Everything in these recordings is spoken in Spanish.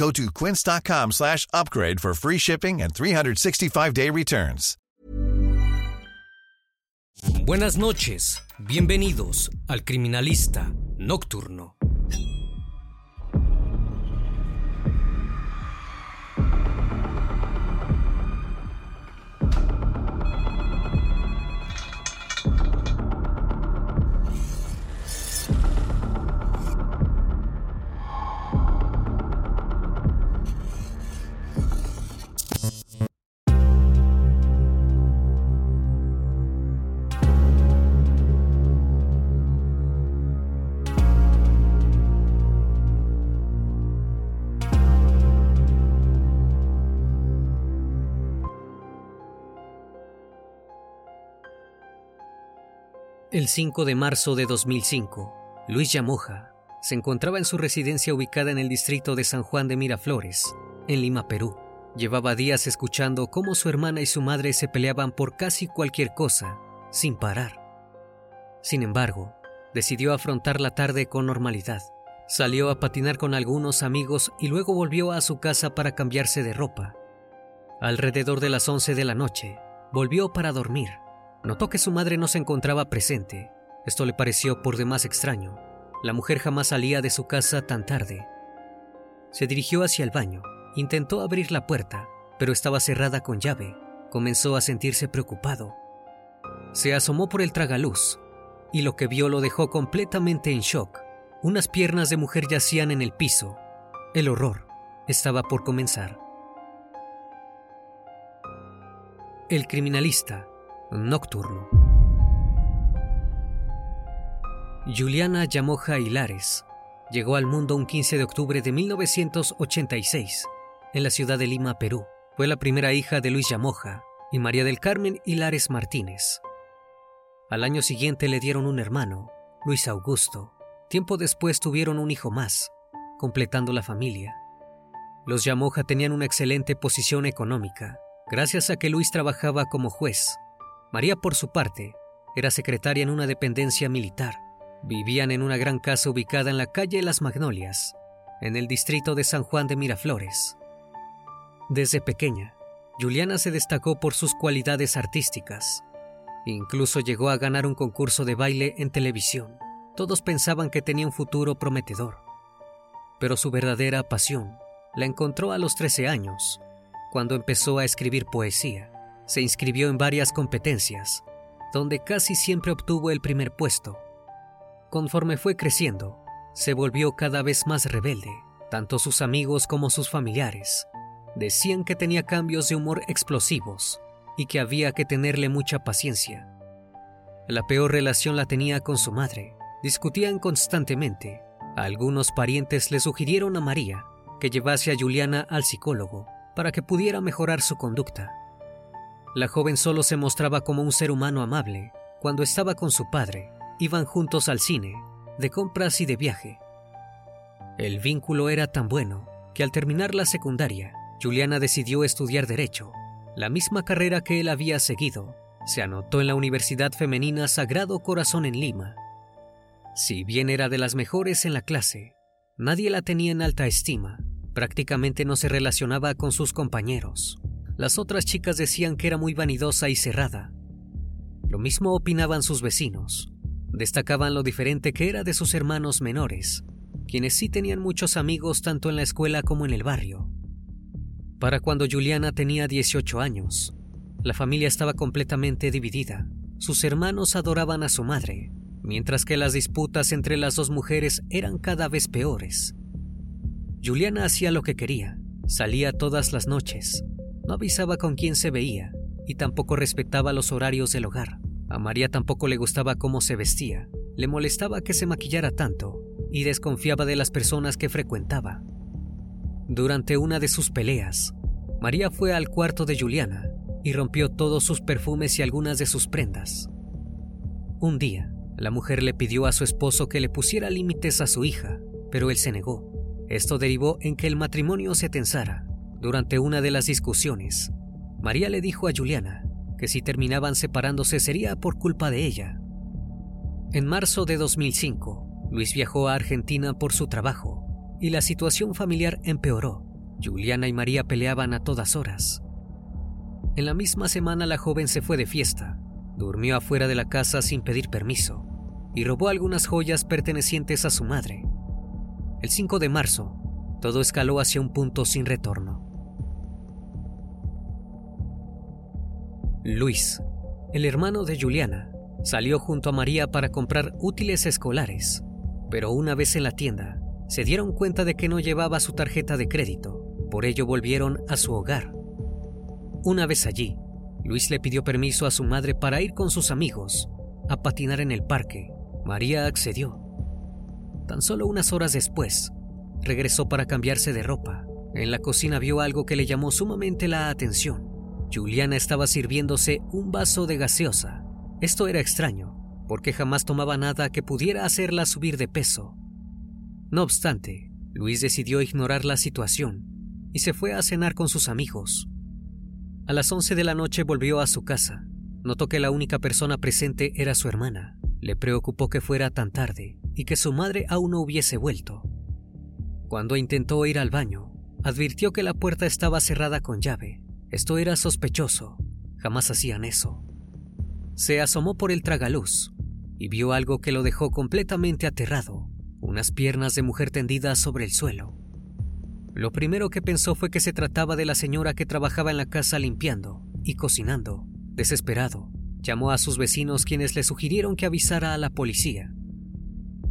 Go to quince.com slash upgrade for free shipping and 365-day returns. Buenas noches, bienvenidos al Criminalista Nocturno. El 5 de marzo de 2005, Luis Yamoja se encontraba en su residencia ubicada en el distrito de San Juan de Miraflores, en Lima, Perú. Llevaba días escuchando cómo su hermana y su madre se peleaban por casi cualquier cosa, sin parar. Sin embargo, decidió afrontar la tarde con normalidad. Salió a patinar con algunos amigos y luego volvió a su casa para cambiarse de ropa. Alrededor de las 11 de la noche, volvió para dormir. Notó que su madre no se encontraba presente. Esto le pareció por demás extraño. La mujer jamás salía de su casa tan tarde. Se dirigió hacia el baño. Intentó abrir la puerta, pero estaba cerrada con llave. Comenzó a sentirse preocupado. Se asomó por el tragaluz y lo que vio lo dejó completamente en shock. Unas piernas de mujer yacían en el piso. El horror estaba por comenzar. El criminalista nocturno. Juliana Yamoja Hilares llegó al mundo un 15 de octubre de 1986 en la ciudad de Lima, Perú. Fue la primera hija de Luis Yamoja y María del Carmen Hilares Martínez. Al año siguiente le dieron un hermano, Luis Augusto. Tiempo después tuvieron un hijo más, completando la familia. Los Yamoja tenían una excelente posición económica, gracias a que Luis trabajaba como juez María, por su parte, era secretaria en una dependencia militar. Vivían en una gran casa ubicada en la calle Las Magnolias, en el distrito de San Juan de Miraflores. Desde pequeña, Juliana se destacó por sus cualidades artísticas. Incluso llegó a ganar un concurso de baile en televisión. Todos pensaban que tenía un futuro prometedor. Pero su verdadera pasión la encontró a los 13 años, cuando empezó a escribir poesía se inscribió en varias competencias, donde casi siempre obtuvo el primer puesto. Conforme fue creciendo, se volvió cada vez más rebelde. Tanto sus amigos como sus familiares decían que tenía cambios de humor explosivos y que había que tenerle mucha paciencia. La peor relación la tenía con su madre. Discutían constantemente. Algunos parientes le sugirieron a María que llevase a Juliana al psicólogo para que pudiera mejorar su conducta. La joven solo se mostraba como un ser humano amable. Cuando estaba con su padre, iban juntos al cine, de compras y de viaje. El vínculo era tan bueno que al terminar la secundaria, Juliana decidió estudiar derecho. la misma carrera que él había seguido. Se anotó en la Universidad Femenina Sagrado Corazón en Lima. Si bien era de las mejores en la clase, nadie la tenía en alta estima. Prácticamente no se relacionaba con sus compañeros. Las otras chicas decían que era muy vanidosa y cerrada. Lo mismo opinaban sus vecinos. Destacaban lo diferente que era de sus hermanos menores, quienes sí tenían muchos amigos tanto en la escuela como en el barrio. Para cuando Juliana tenía 18 años, la familia estaba completamente dividida. Sus hermanos adoraban a su madre, mientras que las disputas entre las dos mujeres eran cada vez peores. Juliana hacía lo que quería, salía todas las noches, no avisaba con quién se veía y tampoco respetaba los horarios del hogar. A María tampoco le gustaba cómo se vestía, le molestaba que se maquillara tanto y desconfiaba de las personas que frecuentaba. Durante una de sus peleas, María fue al cuarto de Juliana y rompió todos sus perfumes y algunas de sus prendas. Un día, la mujer le pidió a su esposo que le pusiera límites a su hija, pero él se negó. Esto derivó en que el matrimonio se tensara. Durante una de las discusiones, María le dijo a Juliana que si terminaban separándose sería por culpa de ella. En marzo de 2005, Luis viajó a Argentina por su trabajo y la situación familiar empeoró. Juliana y María peleaban a todas horas. En la misma semana la joven se fue de fiesta, durmió afuera de la casa sin pedir permiso y robó algunas joyas pertenecientes a su madre. El 5 de marzo, todo escaló hacia un punto sin retorno. Luis, el hermano de Juliana, salió junto a María para comprar útiles escolares, pero una vez en la tienda, se dieron cuenta de que no llevaba su tarjeta de crédito, por ello volvieron a su hogar. Una vez allí, Luis le pidió permiso a su madre para ir con sus amigos a patinar en el parque María accedió. Tan solo unas horas después, regresó para cambiarse de ropa. En la cocina vio algo que le llamó sumamente la atención. Juliana estaba sirviéndose un vaso de gaseosa. Esto era extraño, porque jamás tomaba nada que pudiera hacerla subir de peso. No obstante, Luis decidió ignorar la situación y se fue a cenar con sus amigos. A las 11 de la noche volvió a su casa. Notó que la única persona presente era su hermana. Le preocupó que fuera tan tarde y que su madre aún no hubiese vuelto. Cuando intentó ir al baño, advirtió que la puerta estaba cerrada con llave. Esto era sospechoso. Jamás hacían eso. Se asomó por el tragaluz y vio algo que lo dejó completamente aterrado. Unas piernas de mujer tendidas sobre el suelo. Lo primero que pensó fue que se trataba de la señora que trabajaba en la casa limpiando y cocinando. Desesperado, Llamó a sus vecinos quienes le sugirieron que avisara a la policía.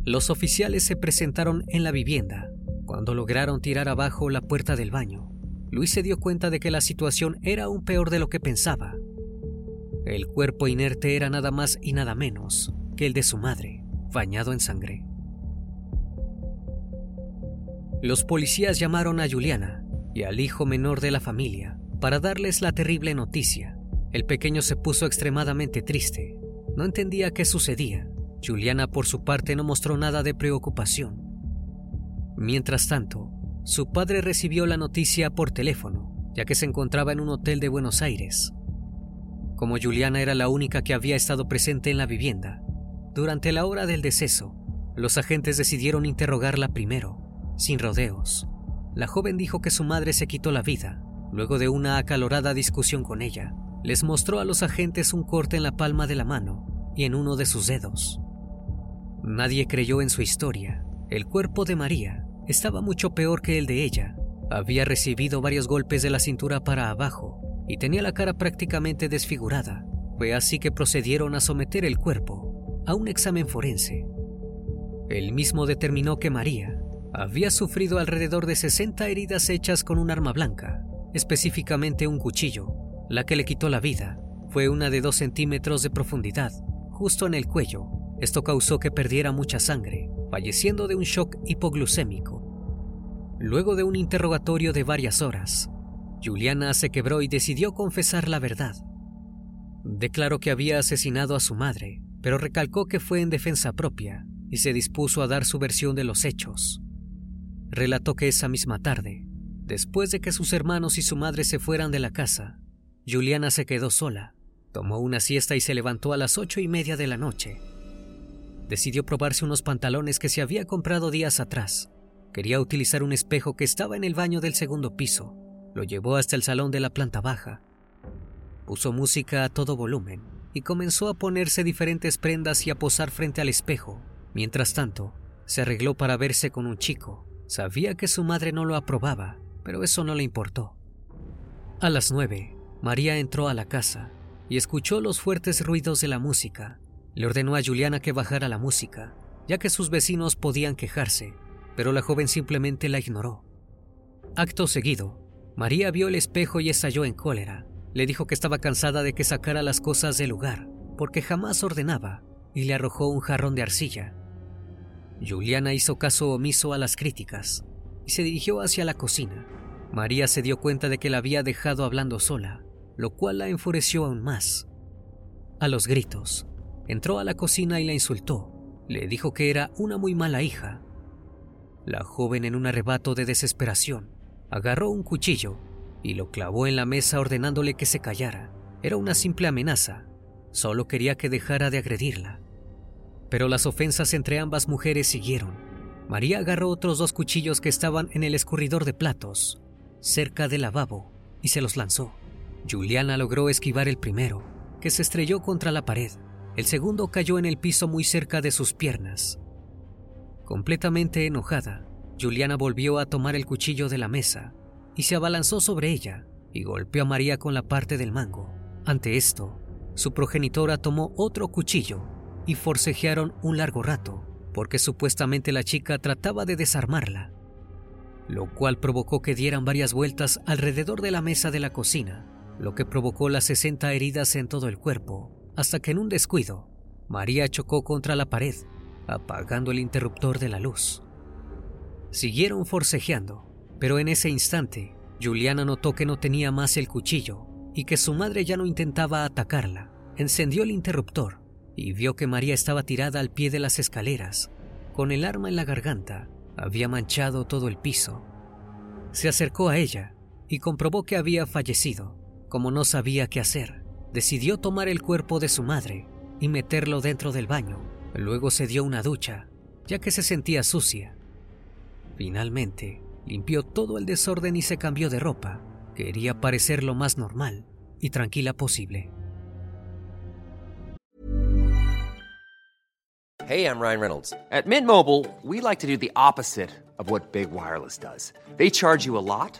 Los oficiales se presentaron en la vivienda. Cuando lograron tirar abajo la puerta del baño, Luis se dio cuenta de que la situación era aún peor de lo que pensaba. El cuerpo inerte era nada más y nada menos que el de su madre, bañado en sangre. Los policías llamaron a Juliana y al hijo menor de la familia para darles la terrible noticia. El pequeño se puso extremadamente triste. No entendía qué sucedía. Juliana, por su parte, no mostró nada de preocupación. Mientras tanto, su padre recibió la noticia por teléfono, ya que se encontraba en un hotel de Buenos Aires. Como Juliana era la única que había estado presente en la vivienda, durante la hora del deceso, los agentes decidieron interrogarla primero, sin rodeos. La joven dijo que su madre se quitó la vida, luego de una acalorada discusión con ella, les mostró a los agentes un corte en la palma de la mano y en uno de sus dedos. Nadie creyó en su historia. El cuerpo de María estaba mucho peor que el de ella. Había recibido varios golpes de la cintura para abajo y tenía la cara prácticamente desfigurada. Fue así que procedieron a someter el cuerpo a un examen forense. El mismo determinó que María había sufrido alrededor de 60 heridas hechas con un arma blanca, específicamente un cuchillo, la que le quitó la vida fue una de dos centímetros de profundidad, justo en el cuello. Esto causó que perdiera mucha sangre, falleciendo de un shock hipoglucémico. Luego de un interrogatorio de varias horas, Juliana se quebró y decidió confesar la verdad. Declaró que había asesinado a su madre, pero recalcó que fue en defensa propia y se dispuso a dar su versión de los hechos. Relató que esa misma tarde, después de que sus hermanos y su madre se fueran de la casa, Juliana se quedó sola, tomó una siesta y se levantó a las ocho y media de la noche. Decidió probarse unos pantalones que se había comprado días atrás. Quería utilizar un espejo que estaba en el baño del segundo piso. Lo llevó hasta el salón de la planta baja. Puso música a todo volumen y comenzó a ponerse diferentes prendas y a posar frente al espejo. Mientras tanto, se arregló para verse con un chico. Sabía que su madre no lo aprobaba, pero eso no le importó. A las nueve, María entró a la casa y escuchó los fuertes ruidos de la música. Le ordenó a Juliana que bajara la música, ya que sus vecinos podían quejarse, pero la joven simplemente la ignoró. Acto seguido, María vio el espejo y estalló en cólera. Le dijo que estaba cansada de que sacara las cosas del lugar, porque jamás ordenaba, y le arrojó un jarrón de arcilla. Juliana hizo caso omiso a las críticas y se dirigió hacia la cocina. María se dio cuenta de que la había dejado hablando sola, lo cual la enfureció aún más. A los gritos, entró a la cocina y la insultó. Le dijo que era una muy mala hija. La joven, en un arrebato de desesperación, agarró un cuchillo y lo clavó en la mesa ordenándole que se callara. Era una simple amenaza. Solo quería que dejara de agredirla. Pero las ofensas entre ambas mujeres siguieron. María agarró otros dos cuchillos que estaban en el escurridor de platos, cerca del lavabo, y se los lanzó. Juliana logró esquivar el primero, que se estrelló contra la pared. El segundo cayó en el piso muy cerca de sus piernas. Completamente enojada, Juliana volvió a tomar el cuchillo de la mesa y se abalanzó sobre ella y golpeó a María con la parte del mango. Ante esto, su progenitora tomó otro cuchillo y forcejearon un largo rato, porque supuestamente la chica trataba de desarmarla, lo cual provocó que dieran varias vueltas alrededor de la mesa de la cocina, lo que provocó las 60 heridas en todo el cuerpo, hasta que en un descuido, María chocó contra la pared, apagando el interruptor de la luz. Siguieron forcejeando, pero en ese instante, Juliana notó que no tenía más el cuchillo y que su madre ya no intentaba atacarla. Encendió el interruptor y vio que María estaba tirada al pie de las escaleras, con el arma en la garganta. Había manchado todo el piso. Se acercó a ella y comprobó que había fallecido. Como no sabía qué hacer, decidió tomar el cuerpo de su madre y meterlo dentro del baño. Luego se dio una ducha, ya que se sentía sucia. Finalmente, limpió todo el desorden y se cambió de ropa. Quería parecer lo más normal y tranquila posible. Hey, I'm Ryan Reynolds. At Mint Mobile, we like to do the opposite of what Big Wireless does. They charge you a lot,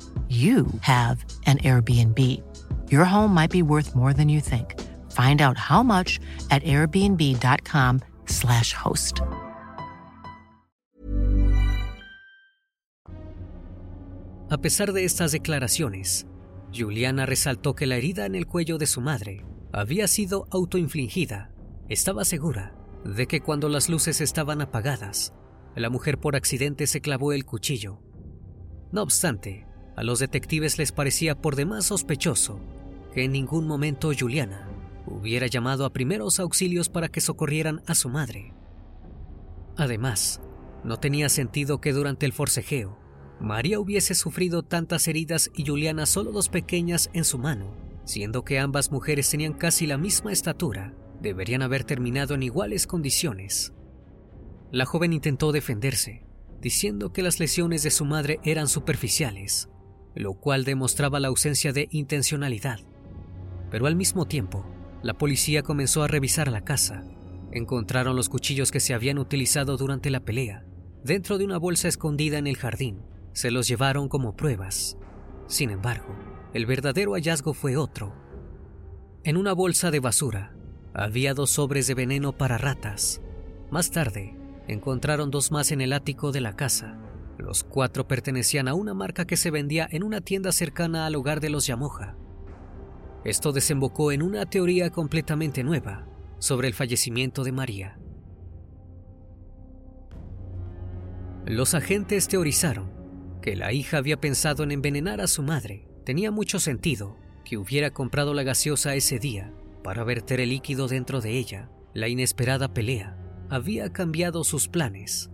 you have an Airbnb. Your home might be worth more than you think. Find out how much at airbnb.com/slash host. A pesar de estas declaraciones, Juliana resaltó que la herida en el cuello de su madre había sido autoinfligida. Estaba segura de que cuando las luces estaban apagadas, la mujer por accidente se clavó el cuchillo. No obstante, a los detectives les parecía por demás sospechoso que en ningún momento Juliana hubiera llamado a primeros auxilios para que socorrieran a su madre. Además, no tenía sentido que durante el forcejeo María hubiese sufrido tantas heridas y Juliana solo dos pequeñas en su mano, siendo que ambas mujeres tenían casi la misma estatura, deberían haber terminado en iguales condiciones. La joven intentó defenderse, diciendo que las lesiones de su madre eran superficiales, lo cual demostraba la ausencia de intencionalidad. Pero al mismo tiempo, la policía comenzó a revisar la casa encontraron los cuchillos que se habían utilizado durante la pelea dentro de una bolsa escondida en el jardín. Se los llevaron como pruebas. Sin embargo, el verdadero hallazgo fue otro. En una bolsa de basura había dos sobres de veneno para ratas. Más tarde, encontraron dos más en el ático de la casa. Los cuatro pertenecían a una marca que se vendía en una tienda cercana al hogar de los Yamoja. Esto desembocó en una teoría completamente nueva sobre el fallecimiento de María. Los agentes teorizaron que la hija había pensado en envenenar a su madre. Tenía mucho sentido que hubiera comprado la gaseosa ese día para verter el líquido dentro de ella. La inesperada pelea había cambiado sus planes.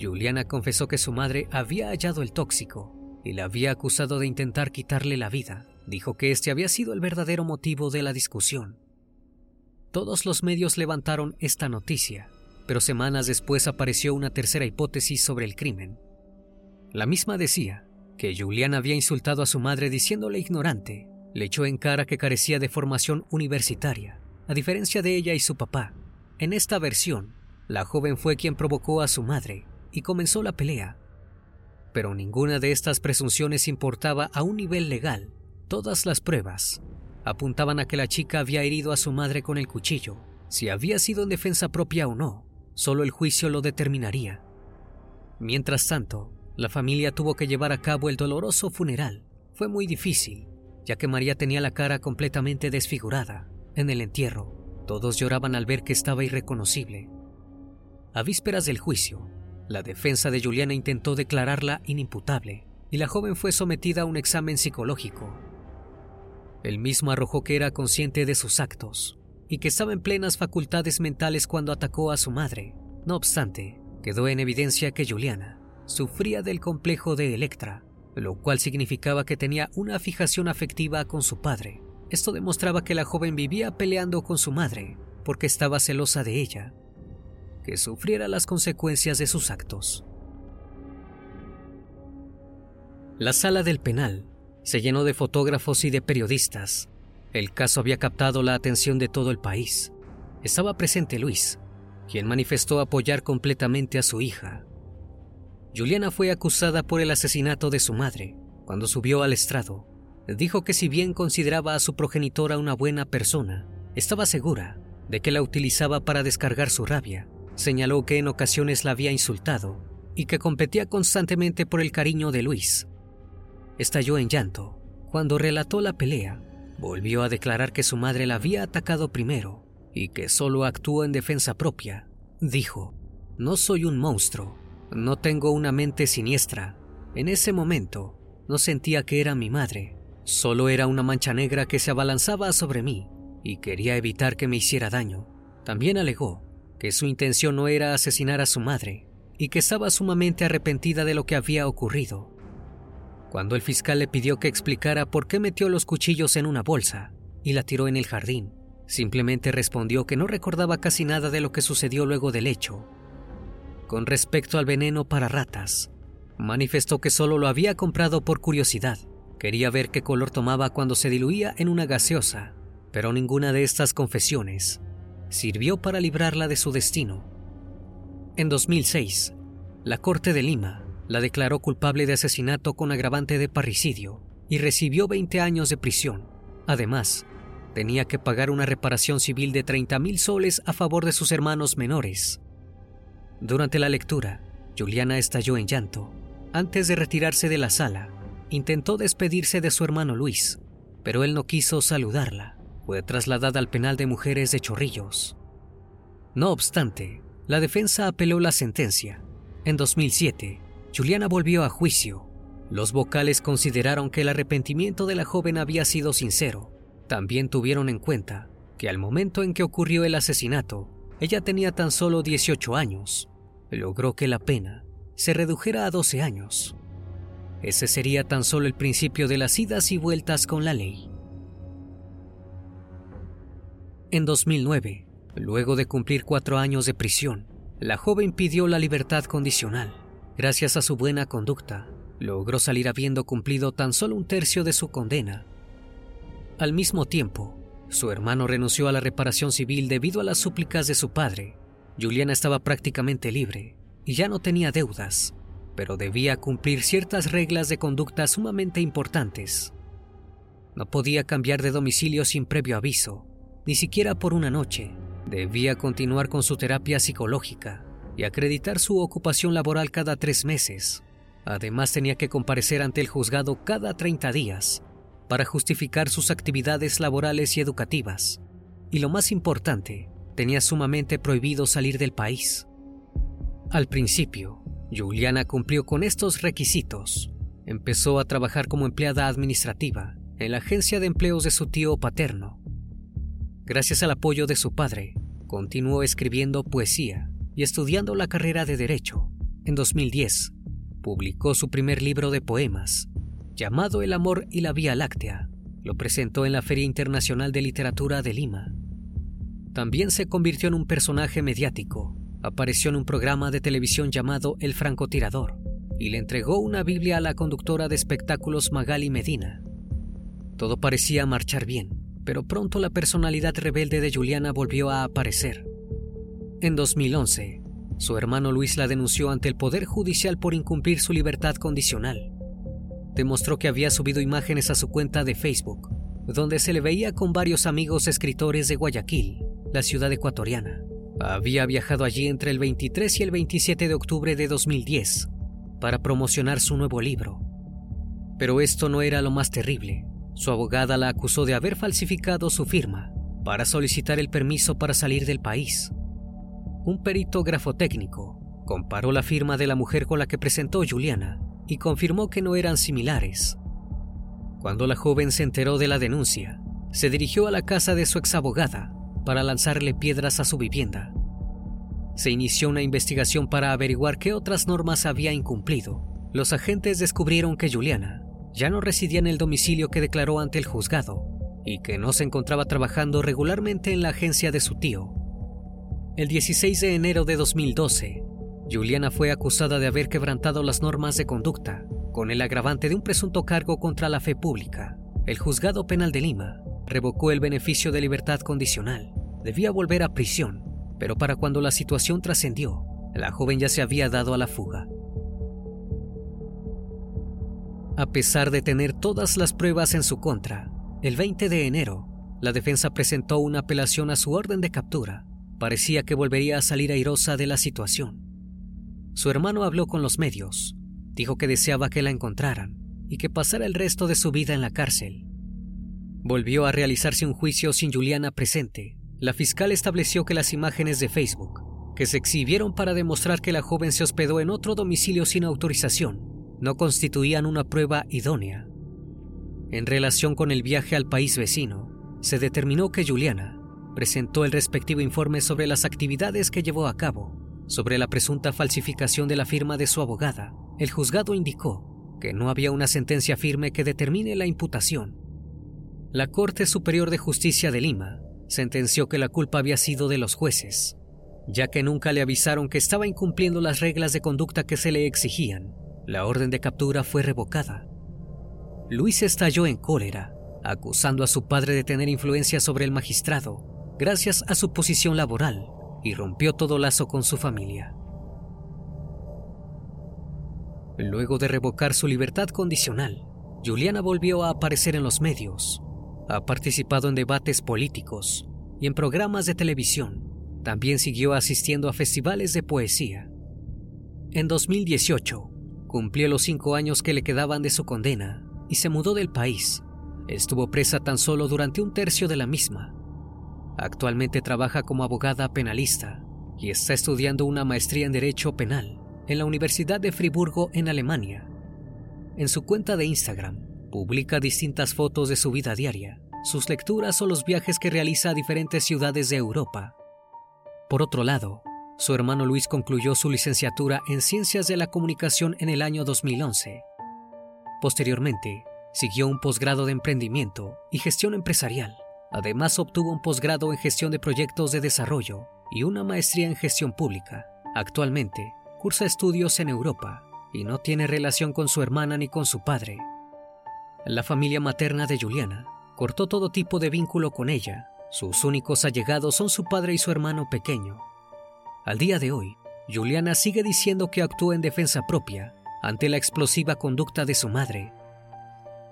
Juliana confesó que su madre había hallado el tóxico y la había acusado de intentar quitarle la vida. Dijo que este había sido el verdadero motivo de la discusión. Todos los medios levantaron esta noticia, pero semanas después apareció una tercera hipótesis sobre el crimen. La misma decía que Juliana había insultado a su madre diciéndole ignorante, le echó en cara que carecía de formación universitaria, a diferencia de ella y su papá. En esta versión, la joven fue quien provocó a su madre y comenzó la pelea. Pero ninguna de estas presunciones importaba a un nivel legal. Todas las pruebas apuntaban a que la chica había herido a su madre con el cuchillo. Si había sido en defensa propia o no, solo el juicio lo determinaría. Mientras tanto, la familia tuvo que llevar a cabo el doloroso funeral. Fue muy difícil, ya que María tenía la cara completamente desfigurada. En el entierro, todos lloraban al ver que estaba irreconocible. A vísperas del juicio, la defensa de Juliana intentó declararla inimputable y la joven fue sometida a un examen psicológico. El mismo arrojó que era consciente de sus actos y que estaba en plenas facultades mentales cuando atacó a su madre. No obstante, quedó en evidencia que Juliana sufría del complejo de Electra, lo cual significaba que tenía una fijación afectiva con su padre. Esto demostraba que la joven vivía peleando con su madre porque estaba celosa de ella, que sufriera las consecuencias de sus actos. La sala del penal se llenó de fotógrafos y de periodistas. El caso había captado la atención de todo el país. Estaba presente Luis, quien manifestó apoyar completamente a su hija. Juliana fue acusada por el asesinato de su madre. Cuando subió al estrado, dijo que si bien consideraba a su progenitora una buena persona, estaba segura de que la utilizaba para descargar su rabia. Señaló que en ocasiones la había insultado y que competía constantemente por el cariño de Luis estalló en llanto. Cuando relató la pelea, volvió a declarar que su madre la había atacado primero y que solo actuó en defensa propia. Dijo, no soy un monstruo, no tengo una mente siniestra. En ese momento, no sentía que era mi madre, solo era una mancha negra que se abalanzaba sobre mí y quería evitar que me hiciera daño. También alegó que su intención no era asesinar a su madre y que estaba sumamente arrepentida de lo que había ocurrido. Cuando el fiscal le pidió que explicara por qué metió los cuchillos en una bolsa y la tiró en el jardín, simplemente respondió que no recordaba casi nada de lo que sucedió luego del hecho. Con respecto al veneno para ratas, manifestó que solo lo había comprado por curiosidad. Quería ver qué color tomaba cuando se diluía en una gaseosa, pero ninguna de estas confesiones sirvió para librarla de su destino. En 2006, la Corte de Lima la declaró culpable de asesinato con agravante de parricidio y recibió 20 años de prisión. Además, tenía que pagar una reparación civil de 30 mil soles a favor de sus hermanos menores. Durante la lectura, Juliana estalló en llanto. Antes de retirarse de la sala, intentó despedirse de su hermano Luis, pero él no quiso saludarla. Fue trasladada al penal de mujeres de Chorrillos. No obstante, la defensa apeló la sentencia. En 2007, Juliana volvió a juicio. Los vocales consideraron que el arrepentimiento de la joven había sido sincero. También tuvieron en cuenta que al momento en que ocurrió el asesinato, ella tenía tan solo 18 años. Logró que la pena se redujera a 12 años. Ese sería tan solo el principio de las idas y vueltas con la ley. En 2009, luego de cumplir cuatro años de prisión, la joven pidió la libertad condicional. Gracias a su buena conducta, logró salir habiendo cumplido tan solo un tercio de su condena. Al mismo tiempo, su hermano renunció a la reparación civil debido a las súplicas de su padre. Juliana estaba prácticamente libre y ya no tenía deudas, pero debía cumplir ciertas reglas de conducta sumamente importantes. No podía cambiar de domicilio sin previo aviso, ni siquiera por una noche. Debía continuar con su terapia psicológica y acreditar su ocupación laboral cada tres meses. Además tenía que comparecer ante el juzgado cada 30 días para justificar sus actividades laborales y educativas. Y lo más importante, tenía sumamente prohibido salir del país. Al principio, Juliana cumplió con estos requisitos. Empezó a trabajar como empleada administrativa en la agencia de empleos de su tío paterno. Gracias al apoyo de su padre, continuó escribiendo poesía y estudiando la carrera de Derecho. En 2010, publicó su primer libro de poemas, llamado El amor y la Vía Láctea. Lo presentó en la Feria Internacional de Literatura de Lima. También se convirtió en un personaje mediático. Apareció en un programa de televisión llamado El francotirador y le entregó una Biblia a la conductora de espectáculos Magali Medina. Todo parecía marchar bien, pero pronto la personalidad rebelde de Juliana volvió a aparecer. En 2011, su hermano Luis la denunció ante el Poder Judicial por incumplir su libertad condicional. Demostró que había subido imágenes a su cuenta de Facebook, donde se le veía con varios amigos escritores de Guayaquil, la ciudad ecuatoriana. Había viajado allí entre el 23 y el 27 de octubre de 2010 para promocionar su nuevo libro. Pero esto no era lo más terrible. Su abogada la acusó de haber falsificado su firma para solicitar el permiso para salir del país. Un perito grafotécnico comparó la firma de la mujer con la que presentó Juliana y confirmó que no eran similares. Cuando la joven se enteró de la denuncia, se dirigió a la casa de su exabogada para lanzarle piedras a su vivienda. Se inició una investigación para averiguar qué otras normas había incumplido. Los agentes descubrieron que Juliana ya no residía en el domicilio que declaró ante el juzgado y que no se encontraba trabajando regularmente en la agencia de su tío. El 16 de enero de 2012, Juliana fue acusada de haber quebrantado las normas de conducta con el agravante de un presunto cargo contra la fe pública. El juzgado penal de Lima revocó el beneficio de libertad condicional. Debía volver a prisión, pero para cuando la situación trascendió, la joven ya se había dado a la fuga. A pesar de tener todas las pruebas en su contra, el 20 de enero, la defensa presentó una apelación a su orden de captura. Parecía que volvería a salir airosa de la situación. Su hermano habló con los medios, dijo que deseaba que la encontraran y que pasara el resto de su vida en la cárcel. Volvió a realizarse un juicio sin Juliana presente. La fiscal estableció que las imágenes de Facebook, que se exhibieron para demostrar que la joven se hospedó en otro domicilio sin autorización, no constituían una prueba idónea. En relación con el viaje al país vecino, se determinó que Juliana presentó el respectivo informe sobre las actividades que llevó a cabo. Sobre la presunta falsificación de la firma de su abogada, el juzgado indicó que no había una sentencia firme que determine la imputación. La Corte Superior de Justicia de Lima sentenció que la culpa había sido de los jueces, ya que nunca le avisaron que estaba incumpliendo las reglas de conducta que se le exigían la orden de captura fue revocada. Luis estalló en cólera, acusando a su padre de tener influencia sobre el magistrado, gracias a su posición laboral, y rompió todo lazo con su familia. Luego de revocar su libertad condicional, Juliana volvió a aparecer en los medios. Ha participado en debates políticos y en programas de televisión. También siguió asistiendo a festivales de poesía. En 2018, Cumplió los cinco años que le quedaban de su condena y se mudó del país. Estuvo presa tan solo durante un tercio de la misma. Actualmente trabaja como abogada penalista y está estudiando una maestría en Derecho Penal en la Universidad de Friburgo en Alemania. En su cuenta de Instagram publica distintas fotos de su vida diaria, sus lecturas o los viajes que realiza a diferentes ciudades de Europa. Por otro lado, su hermano Luis concluyó su licenciatura en Ciencias de la Comunicación en el año 2011. Posteriormente, siguió un posgrado de emprendimiento y gestión empresarial. Además, obtuvo un posgrado en gestión de proyectos de desarrollo y una maestría en gestión pública. Actualmente, cursa estudios en Europa y no tiene relación con su hermana ni con su padre. La familia materna de Juliana cortó todo tipo de vínculo con ella. Sus únicos allegados son su padre y su hermano pequeño. Al día de hoy, Juliana sigue diciendo que actuó en defensa propia ante la explosiva conducta de su madre.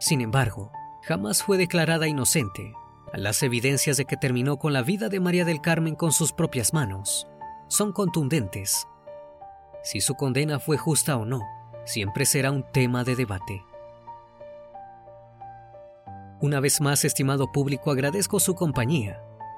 Sin embargo, jamás fue declarada inocente. Las evidencias de que terminó con la vida de María del Carmen con sus propias manos son contundentes. Si su condena fue justa o no, siempre será un tema de debate. Una vez más, estimado público, agradezco su compañía.